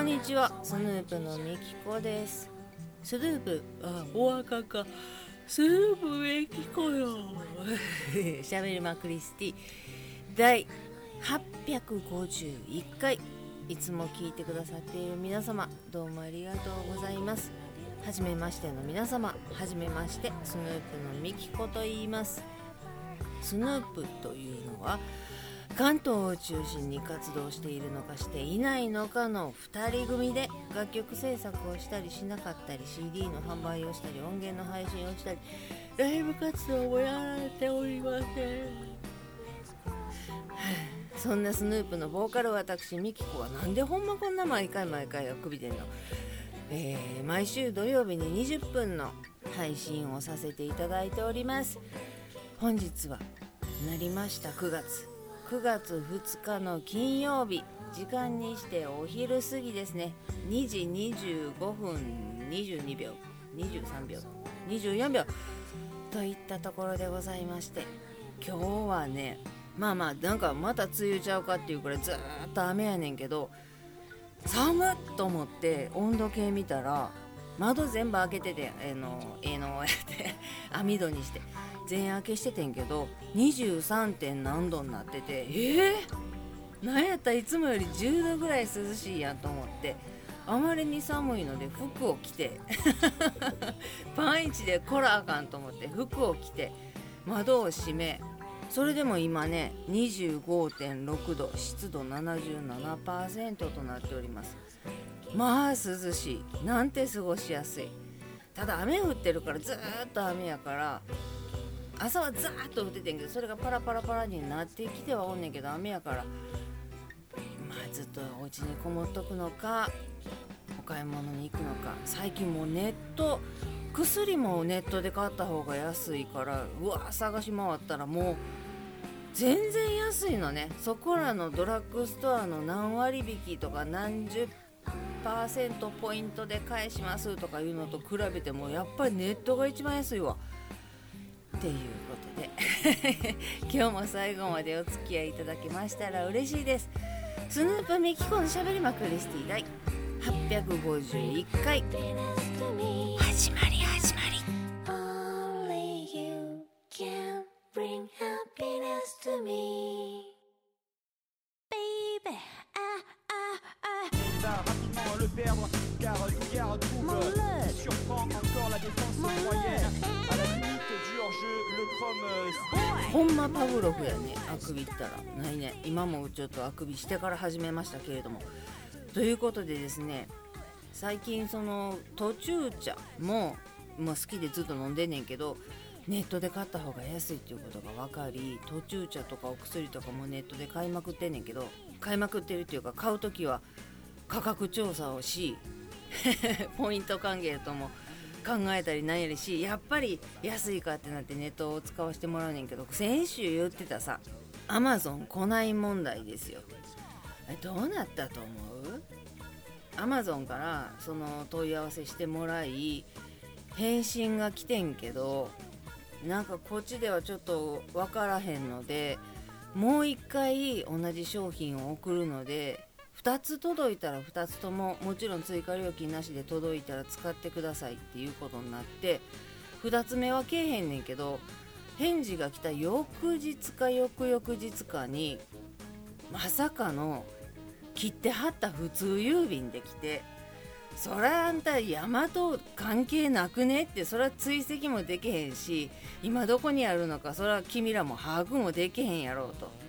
こんにちは。スヌープのみきこです。スヌープあお若かスヌープみきこよ。しゃべりまクリスティ。第851回。いつも聞いてくださっている皆様どうもありがとうございます。はじめましての皆様はじめましてスヌープのみきこと言います。スヌープというのは関東を中心に活動しているのかしていないのかの2人組で楽曲制作をしたりしなかったり CD の販売をしたり音源の配信をしたりライブ活動もやられておりませんそんなスヌープのボーカル私ミキコはなんでほんまこんな毎回毎回あくびでんの、えー、毎週土曜日に20分の配信をさせていただいております。本日はなりました9月9月2日の金曜日時間にしてお昼過ぎですね。2時25分22秒。23秒。24秒。といったところでございまして今日はねまあまあなんかまた梅雨ちゃうかっていうくらいずっと雨やねんけど寒っと思って温度計見たら窓全部開けててえー、のえー、のやって 網戸にして全開けしててんけど 23. 点何度になっててえー、なんやったらいつもより10度ぐらい涼しいやんと思ってあまりに寒いので服を着て パンイチでこらあかんと思って服を着て窓を閉めそれでも今ね25.6度湿度77%となっておりますまあ涼しいなんて過ごしやすいただ雨降ってるからずっと雨やから朝はザーッと降っててんけどそれがパラパラパラになってきてはおんねんけど雨やからまあずっとお家にこもっとくのかお買い物に行くのか最近もうネット薬もネットで買った方が安いからうわ探し回ったらもう全然安いのね。そこらのドラッグストアの何割引きとか何十10%ポイントで返しますとかいうのと比べてもやっぱりネットが一番安いわ。っていうことで。今日も最後までお付き合いいただけましたら嬉しいです。スヌープミキコのしゃべりまくりスティ第851回。始まり始まり。まパブロフやねあくびったら。ないね今もちょっとあくびしてから始めましたけれども。ということでですね最近その途中茶も、まあ、好きでずっと飲んでんねんけどネットで買った方が安いっていうことが分かり途中茶とかお薬とかもネットで買いまくってんねんけど買いまくってるっていうか買う時は価格調査をし ポイント還元とも考えたりなんやりしやっぱり安いかってなってネットを使わせてもらうねんけど先週言ってたさアマゾン来ない問題ですよ。えどうなったと思う？アマゾンからその問い合わせしてもらい返信が来てんけどなんかこっちではちょっと分からへんのでもう一回同じ商品を送るので2つ届いたら2つとももちろん追加料金なしで届いたら使ってくださいっていうことになって2つ目はけえへんねんけど返事が来た翌日か翌々日かにまさかの切ってはった普通郵便で来てそらあんた山と関係なくねってそら追跡もできへんし今どこにあるのかそら君らも把握もできへんやろうと。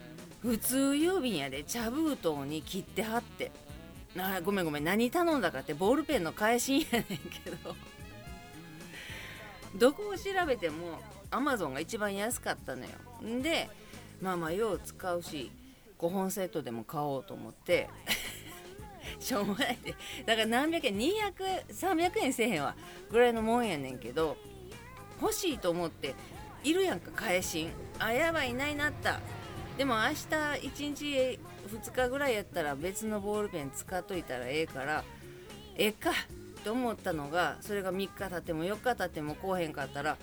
普通郵便やで茶封筒に切ってはって。あごめんごめん何頼んだかってボールペンの返しやねんけど。どこを調べてもアマゾンが一番安かったのよ。でまあまあよう使うし5本セットでも買おうと思って。しょうもないで。だから何百円200300円せえへんわ。ぐらいのもんやねんけど欲しいと思っているやんか返しんあやばいないなった。でも明日1日2日ぐらいやったら別のボールペン使っといたらええからええかと思ったのがそれが3日経っても4日経ってもこうへんかったら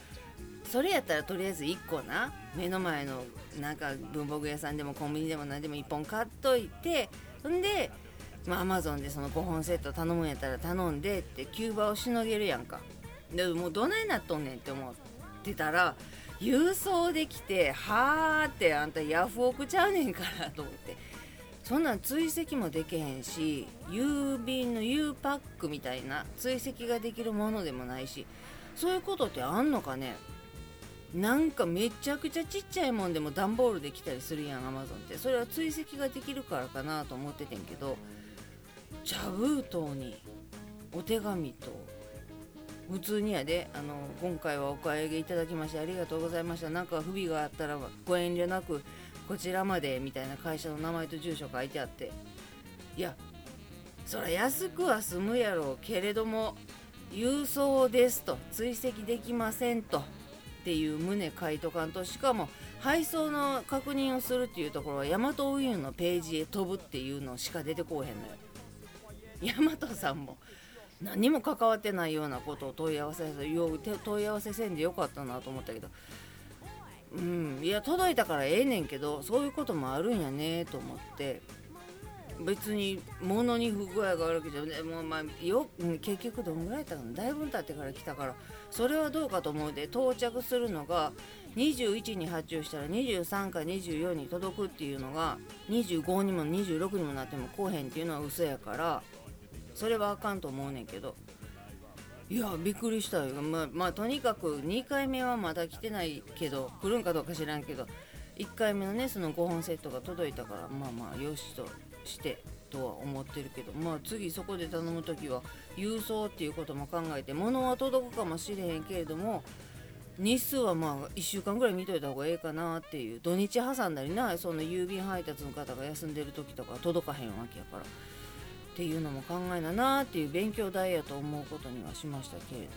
それやったらとりあえず1個な目の前のなんか文房具屋さんでもコンビニでも何でも1本買っといてほんでアマゾンでその5本セット頼むんやったら頼んでってキューバをしのげるやんか。でもどないなっとんねんって思ってたら郵送できてはーってあんたヤフオクちゃうねんからと思って。そんなん追跡もできへんし郵便の U パックみたいな追跡ができるものでもないしそういうことってあんのかね？なんかめちゃくちゃちっちゃいもんでも段ボールできたりするやんアマゾンって。それは追跡ができるからかなと思っててんけど茶封筒にお手紙と普通にやで。あの今回はお買い上げいただきましてありがとうございました。なんか不備があったらご遠慮なくこちらまでみたいな会社の名前と住所書いてあって。いやそら安くは済むやろうけれども郵送ですと。追跡できませんと。っていう旨書いとかんと。しかも配送の確認をするっていうところはヤマト運輸のページへ飛ぶっていうのしか出てこうへんのよ。ヤマトさんも何も関わってないようなことを問い合わせ問い合わせせんでよかったなと思ったけどうんいや届いたからええねんけどそういうこともあるんやねと思って別に物に不具合があるけじゃねもうまあよ結局どんぐらい経ったのだいぶ経ってから来たからそれはどうかと思うで到着するのが21に発注したら23か24に届くっていうのが25にも26にもなっても来へんっていうのは嘘やからそれはあかんと思うねんけど。いやびっくりしたよ。まあ、まあ、とにかく2回目はまだ来てないけど来るんかどうか知らんけど1回目のねその5本セットが届いたからまあまあよしとしてとは思ってるけどまあ次そこで頼む時は郵送っていうことも考えて物は届くかもしれへんけれども日数はまあ1週間ぐらい見といた方がええかなっていう土日挟んだりなその郵便配達の方が休んでる時とか届かへんわけやから。っていうのも考えななっていう勉強代やと思うことにはしましたけれども。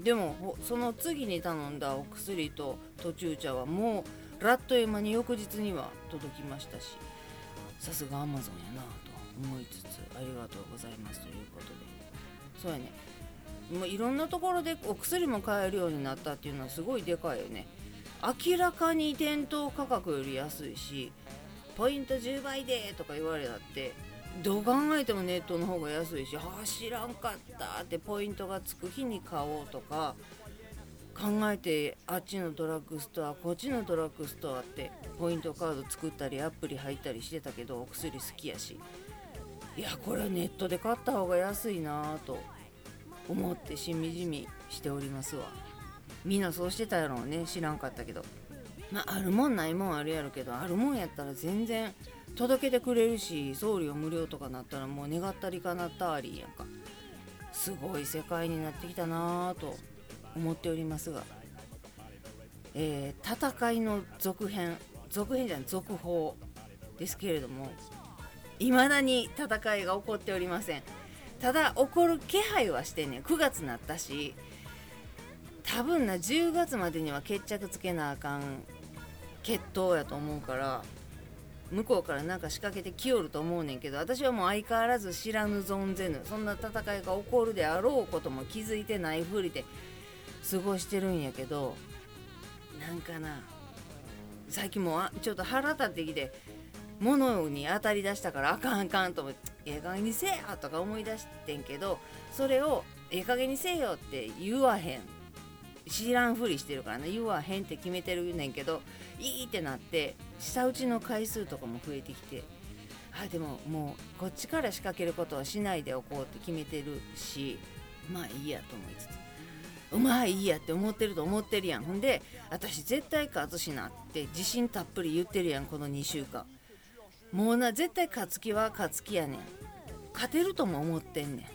でもその次に頼んだお薬と途中茶はもうラットエマに翌日には届きましたしさすがアマゾンやなと思いつつありがとうございますということで。そうやね。もういろんなところでお薬も買えるようになったっていうのはすごいでかいよね。明らかに店頭価格より安いしポイント10倍でとか言われたってどう考えてもネットの方が安いしああ知らんかったってポイントがつく日に買おうとか考えてあっちのドラッグストアこっちのドラッグストアってポイントカード作ったりアプリ入ったりしてたけどお薬好きやし。いやこれはネットで買った方が安いなぁと思ってしみじみしておりますわ。みんなそうしてたやろうね。知らんかったけど。まああるもんないもんあるやろけどあるもんやったら全然届けてくれるし送料無料とかなったらもう願ったりかなったりやんか。すごい世界になってきたなぁと思っておりますが、えー、戦いの続編。続編じゃない続報ですけれども。未だに戦いが起こっておりません。ただ起こる気配はしてねん。9月なったし。多分な10月までには決着つけなあかん決闘やと思うから。向こうからなんか仕掛けてきよると思うねんけど私はもう相変わらず知らぬ存ぜぬそんな戦いが起こるであろうことも気づいてないふりで過ごしてるんやけどなんかな最近もうちょっと腹立ってきて物に当たりだしたからあかんあかんと思ってええ加減にせえよとか思い出してんけどそれをええ加減にせえよって言わへん。知らんふりしてるからね。言わへんって決めてるねんけどいいってなって下打ちの回数とかも増えてきてあでももうこっちから仕掛けることはしないでおこうって決めてるしまあいいやと思いつつうまいいいやって思ってると思ってるやん。ほんで私絶対勝つしなって自信たっぷり言ってるやんこの2週間。もうな絶対勝つ気は勝つ気やねん。勝てるとも思ってんね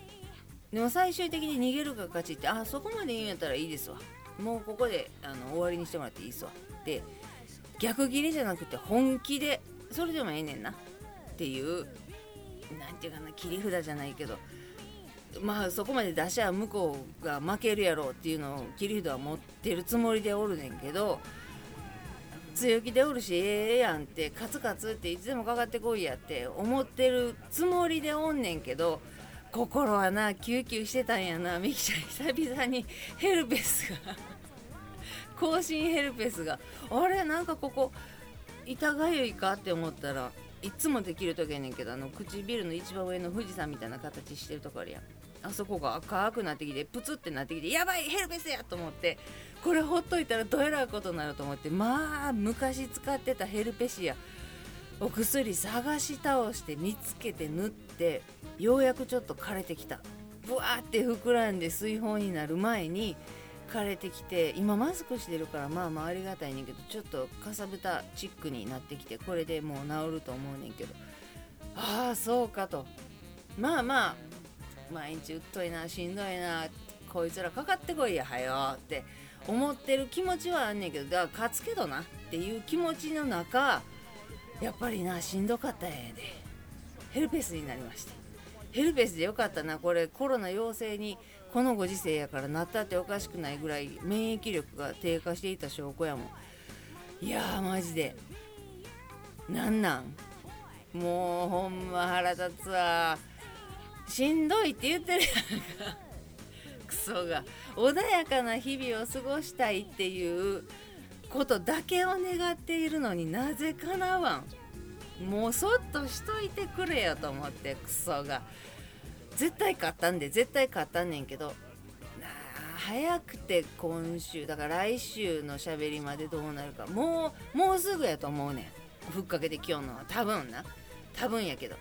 ん。でも最終的に逃げるか勝ちってあそこまで言うんやったらいいですわ。もうここであの終わりにしてもらっていいですわ。で逆ギレじゃなくて本気でそれでもええねんな。っていう何て言うかな切り札じゃないけど。まあそこまで出しゃ向こうが負けるやろうっていうのを切り札は持ってるつもりでおるねんけど強気でおるしええやんってカツカツっていつでもかかってこいやって思ってるつもりでおんねんけど心はなキューキューしてたんやな。ミキちゃん久々にヘルペスが。口唇ヘルペスが。あれなんかここ痛がゆいかって思ったらいつもできる時やねんけどあの唇の一番上の富士山みたいな形してるとこあるやあそこが赤くなってきてプツってなってきてやばいヘルペスやと思ってこれほっといたらどえらいことになると思ってまあ昔使ってたヘルペシアお薬探し倒して見つけて塗ってようやくちょっと枯れてきた。ブワーって膨らんで水泡になる前に枯れてきて今マスクしてるからまあまあありがたいねんけどちょっとかさぶたチックになってきてこれでもう治ると思うねんけど。ああそうかと。まあまあ毎日うっといなしんどいなこいつらかかってこいやはよって思ってる気持ちはあんねんけどだから勝つけどなっていう気持ちの中やっぱりなしんどかったんやで。ヘルペスになりましてヘルペスでよかったな。これコロナ陽性にこのご時世やからなったっておかしくないぐらい免疫力が低下していた証拠やもん。いやーマジで。なんなん？もうほんま腹立つわ。しんどいって言ってるやんか。クソが。穏やかな日々を過ごしたいっていうことだけを願っているのになぜかなわん。もうそっとしといてくれよと思ってクソが。絶対勝ったんで絶対勝ったんねんけど早くて今週だから来週のしゃべりまでどうなるか。もうもうすぐやと思うねん。ふっかけてきよんのは。多分な。多分やけど。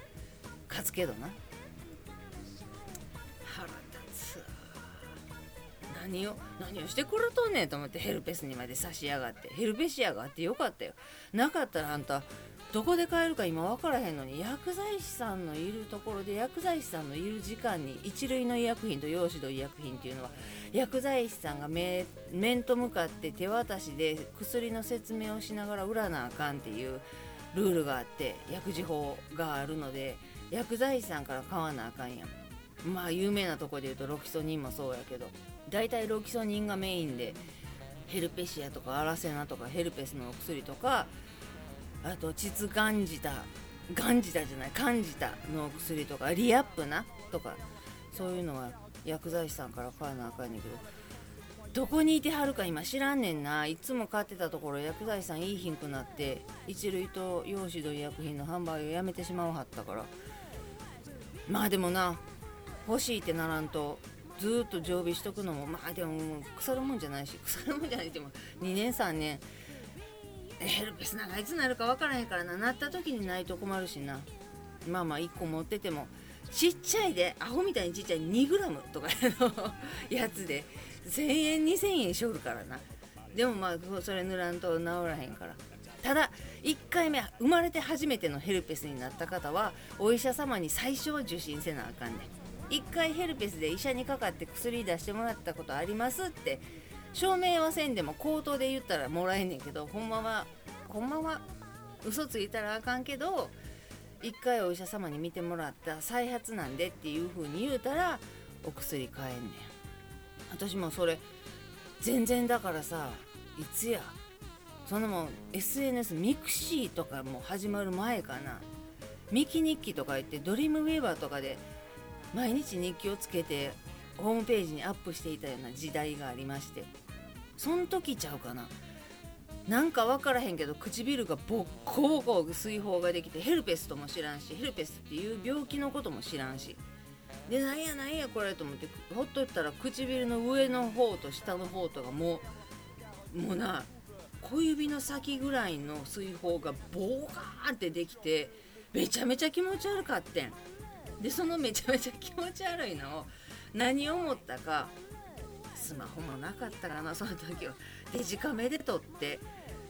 勝つけどな。何を何をしてくれとんねんと思ってヘルペスにまで差しやがってヘルペシアがあってよかったよ。なかったらあんたどこで買えるか今分からへんのに薬剤師さんのいるところで薬剤師さんのいる時間に一類の医薬品と用紙の医薬品っていうのは薬剤師さんが面と向かって手渡しで薬の説明をしながら売らなあかんっていうルールがあって薬事法があるので薬剤師さんから買わなあかんやん。まあ有名なとこで言うとロキソニンもそうやけど。だいたいロキソニンがメインでヘルペシアとかアラセナとかヘルペスのお薬とかあと膣ガンジタガンジタじゃないカンジタのお薬とかリアップなとかそういうのは薬剤師さんから買わなあかんねんけどどこにいてはるか今知らんねんな。いつも買ってたところ薬剤師さんいい品くなって一類と用紙と医薬品の販売をやめてしまうはったから。まあでもな欲しいってならんとずっと常備しとくのもまあでも腐るもんじゃないし腐るもんじゃないっても2年3年ヘルペスなんかいつなるか分からへんからななった時にないと困るしなまあまあ1個持っててもちっちゃいでアホみたいにちっちゃい 2g とかのやつで1000円2000円しょるからな。でもまあそれ塗らんと治らへんから。ただ1回目生まれて初めてのヘルペスになった方はお医者様に最初は受診せなあかんねん。1回ヘルペスで医者にかかって薬出してもらったことありますって証明はせんでも口頭で言ったらもらえんねんけどほんまはほんまは嘘ついたらあかんけど一回お医者様に見てもらった再発なんでっていう風に言うたらお薬買えんねん。私もそれ全然だからさいつやそのもん SNS ミクシーとかも始まる前かな。ミキ日記とか言ってドリームウェーバーとかで毎日日記をつけてホームページにアップしていたような時代がありましてそん時ちゃうかな。なんか分からへんけど唇がボッコボコ水疱ができてヘルペスとも知らんしヘルペスっていう病気のことも知らんし。でなんやなんやこれと思ってほっといたら唇の上の方と下の方とかもうもうな小指の先ぐらいの水泡がボーカーンってできてめちゃめちゃ気持ち悪かってん。でそのめちゃめちゃ気持ち悪いのを何を思ったかスマホもなかったかなその時は。デジカメで撮って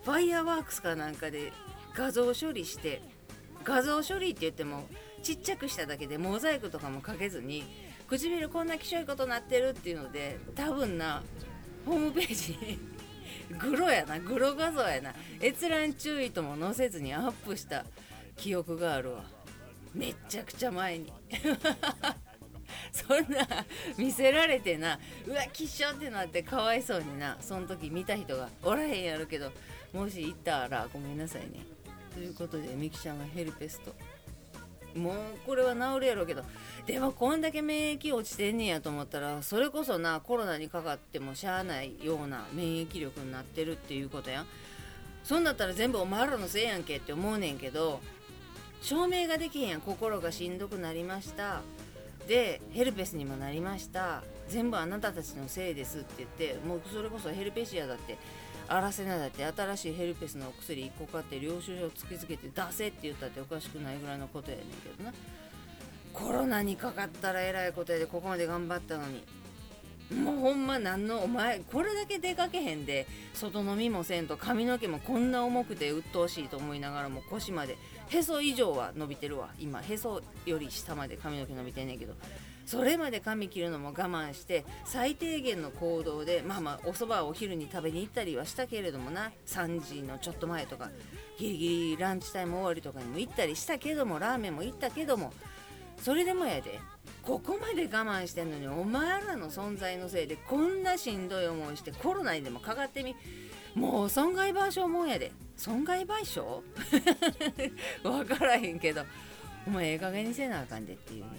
ファイヤーワークスかなんかで画像処理して画像処理って言ってもちっちゃくしただけでモザイクとかもかけずに唇こんなきしょいことなってるっていうので多分なホームページに グロやなグロ画像やな閲覧注意とも載せずにアップした記憶があるわ。めっちゃくちゃ前に。そんな見せられてな。うわきっしょってなってかわいそうにな。その時見た人がおらへんやるけどもし行ったらごめんなさいね。ということでみきちゃんはヘルペスト。もうこれは治るやろうけどでもこんだけ免疫落ちてんねんやと思ったらそれこそなコロナにかかってもしゃあないような免疫力になってるっていうことやん。そんだったら全部お前らのせいやんけって思うねんけど証明ができへんやん。心がしんどくなりました。でヘルペスにもなりました。全部あなたたちのせいですって言ってもうそれこそヘルペシアだってアラセナだって新しいヘルペスのお薬1個買って領収書を突きつけて出せって言ったっておかしくないぐらいのことやねんけどな。コロナにかかったらえらいことやでここまで頑張ったのに。もうほんまなんのお前これだけ出かけへんで外飲みもせんと髪の毛もこんな重くて鬱陶しいと思いながらも腰までへそ以上は伸びてるわ。今へそより下まで髪の毛伸びてんねんけどそれまで髪切るのも我慢して最低限の行動でまあまあおそばをお昼に食べに行ったりはしたけれどもな。3時のちょっと前とかギリギリランチタイム終わりとかにも行ったりしたけどもラーメンも行ったけどもそれでもやで。ここまで我慢してんのにお前らの存在のせいでこんなしんどい思いしてコロナにでもかかってみ。もう損害賠償もんやで。損害賠償？分からへんけど。お前ええ加減にせなあかんでっていうね。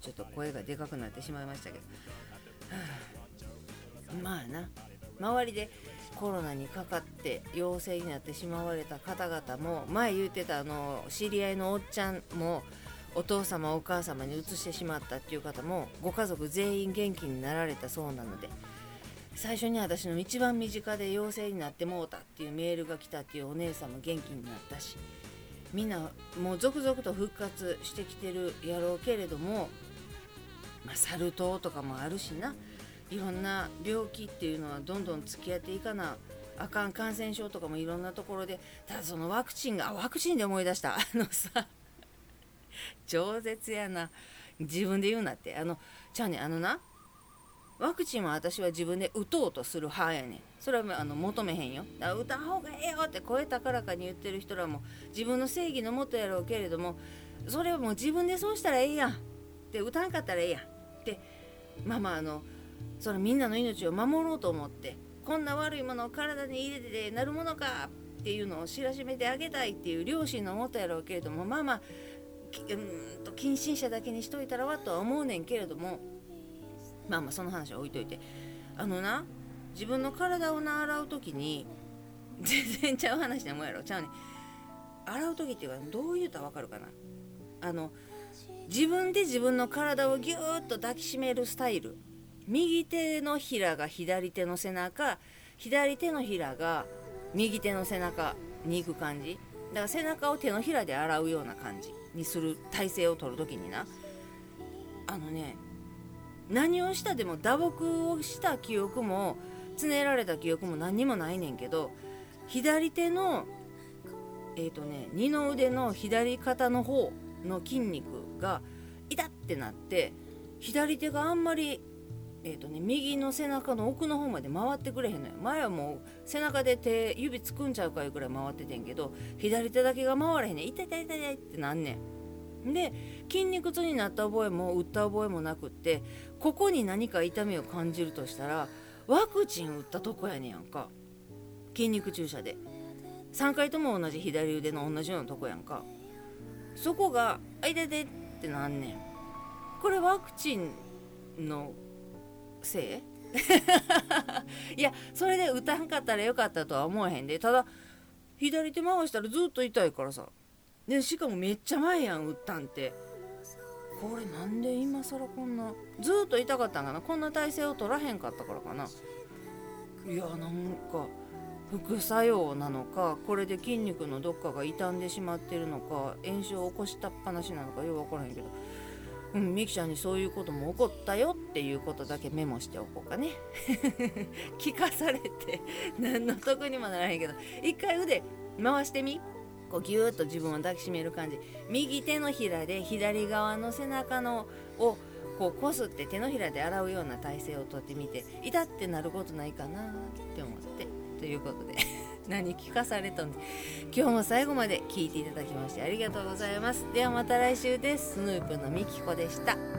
ちょっと声がでかくなってしまいましたけど、はあ、まあな。周りでコロナにかかって陽性になってしまわれた方々も前言ってたあの知り合いのおっちゃんもお父様お母様に移してしまったっていう方もご家族全員元気になられたそうなので。最初に私の一番身近で陽性になってもうたっていうメールが来たっていうお姉さんも元気になったしみんなもう続々と復活してきてるやろうけれども、まあ、サル痘とかもあるしな。いろんな病気っていうのはどんどん付き合っていかなあかん感染症とかもいろんなところでただそのワクチンがワクチンで思い出した。あのさ饒舌やな。自分で言うなって。あのちゃうねあのなワクチンは私は自分で打とうとする派やねん。それはあの求めへんよ。だから打たん方がええよって声高らかに言ってる人らも自分の正義のもとやろうけれどもそれはもう自分でそうしたらええやん。って打たんかったらええやん。ってまあまああのそれみんなの命を守ろうと思ってこんな悪いものを体に入れてなるものかっていうのを知らしめてあげたいっていう両親のもとやろうけれどもまあまあうんと近親者だけにしといたらわとは思うねんけれどもまあまあその話は置いといて。あのな自分の体をな洗う時に 全然ちゃう話でもやろ。ちゃうね洗う時っていうかどう言うたらわかるかな。あの自分で自分の体をぎゅーっと抱きしめるスタイル。右手のひらが左手の背中。左手のひらが右手の背中に行く感じ。だから背中を手のひらで洗うような感じにする体勢を取る時にな。あのね何をしたでも打撲をした記憶もつねられた記憶も何にもないねんけど左手のえっ、ー、とね二の腕の左肩の方の筋肉が痛ってなって左手があんまりえーとね、右の背中の奥の方まで回ってくれへんのよ。前はもう背中で手指つくんちゃうかいうくらい回っててんけど左手だけが回れへんねん。痛い痛い痛い痛いってなんねん。で筋肉痛になった覚えも打った覚えもなくってここに何か痛みを感じるとしたらワクチン打ったとこやねやんか。筋肉注射で。3回とも同じ左腕の同じようなとこやんか。そこが「あいてて」ってなんねん。これワクチンのせい？いやそれで打たんかったらよかったとは思わへんで。ただ左手回したらずっと痛いからさ。でしかもめっちゃ前やん打ったんって。これなんで今更こんなずっと痛かったんかな？こんな体勢を取らへんかったからかな？いやなんか副作用なのかこれで筋肉のどっかが傷んでしまってるのか炎症を起こしたっぱなしなのかよう分からへんけど。うん、ミキちゃんにそういうことも起こったよっていうことだけメモしておこうかね。聞かされて何の得にもならへんけど。一回腕回してみ。こうギューッと自分を抱きしめる感じ。右手のひらで左側の背中のをこうこすって手のひらで洗うような体勢をとってみて痛ってなることないかなって思ってということで 何聞かされたんで今日も最後まで聞いていただきましてありがとうございます。ではまた来週です。スヌープのみきこでした。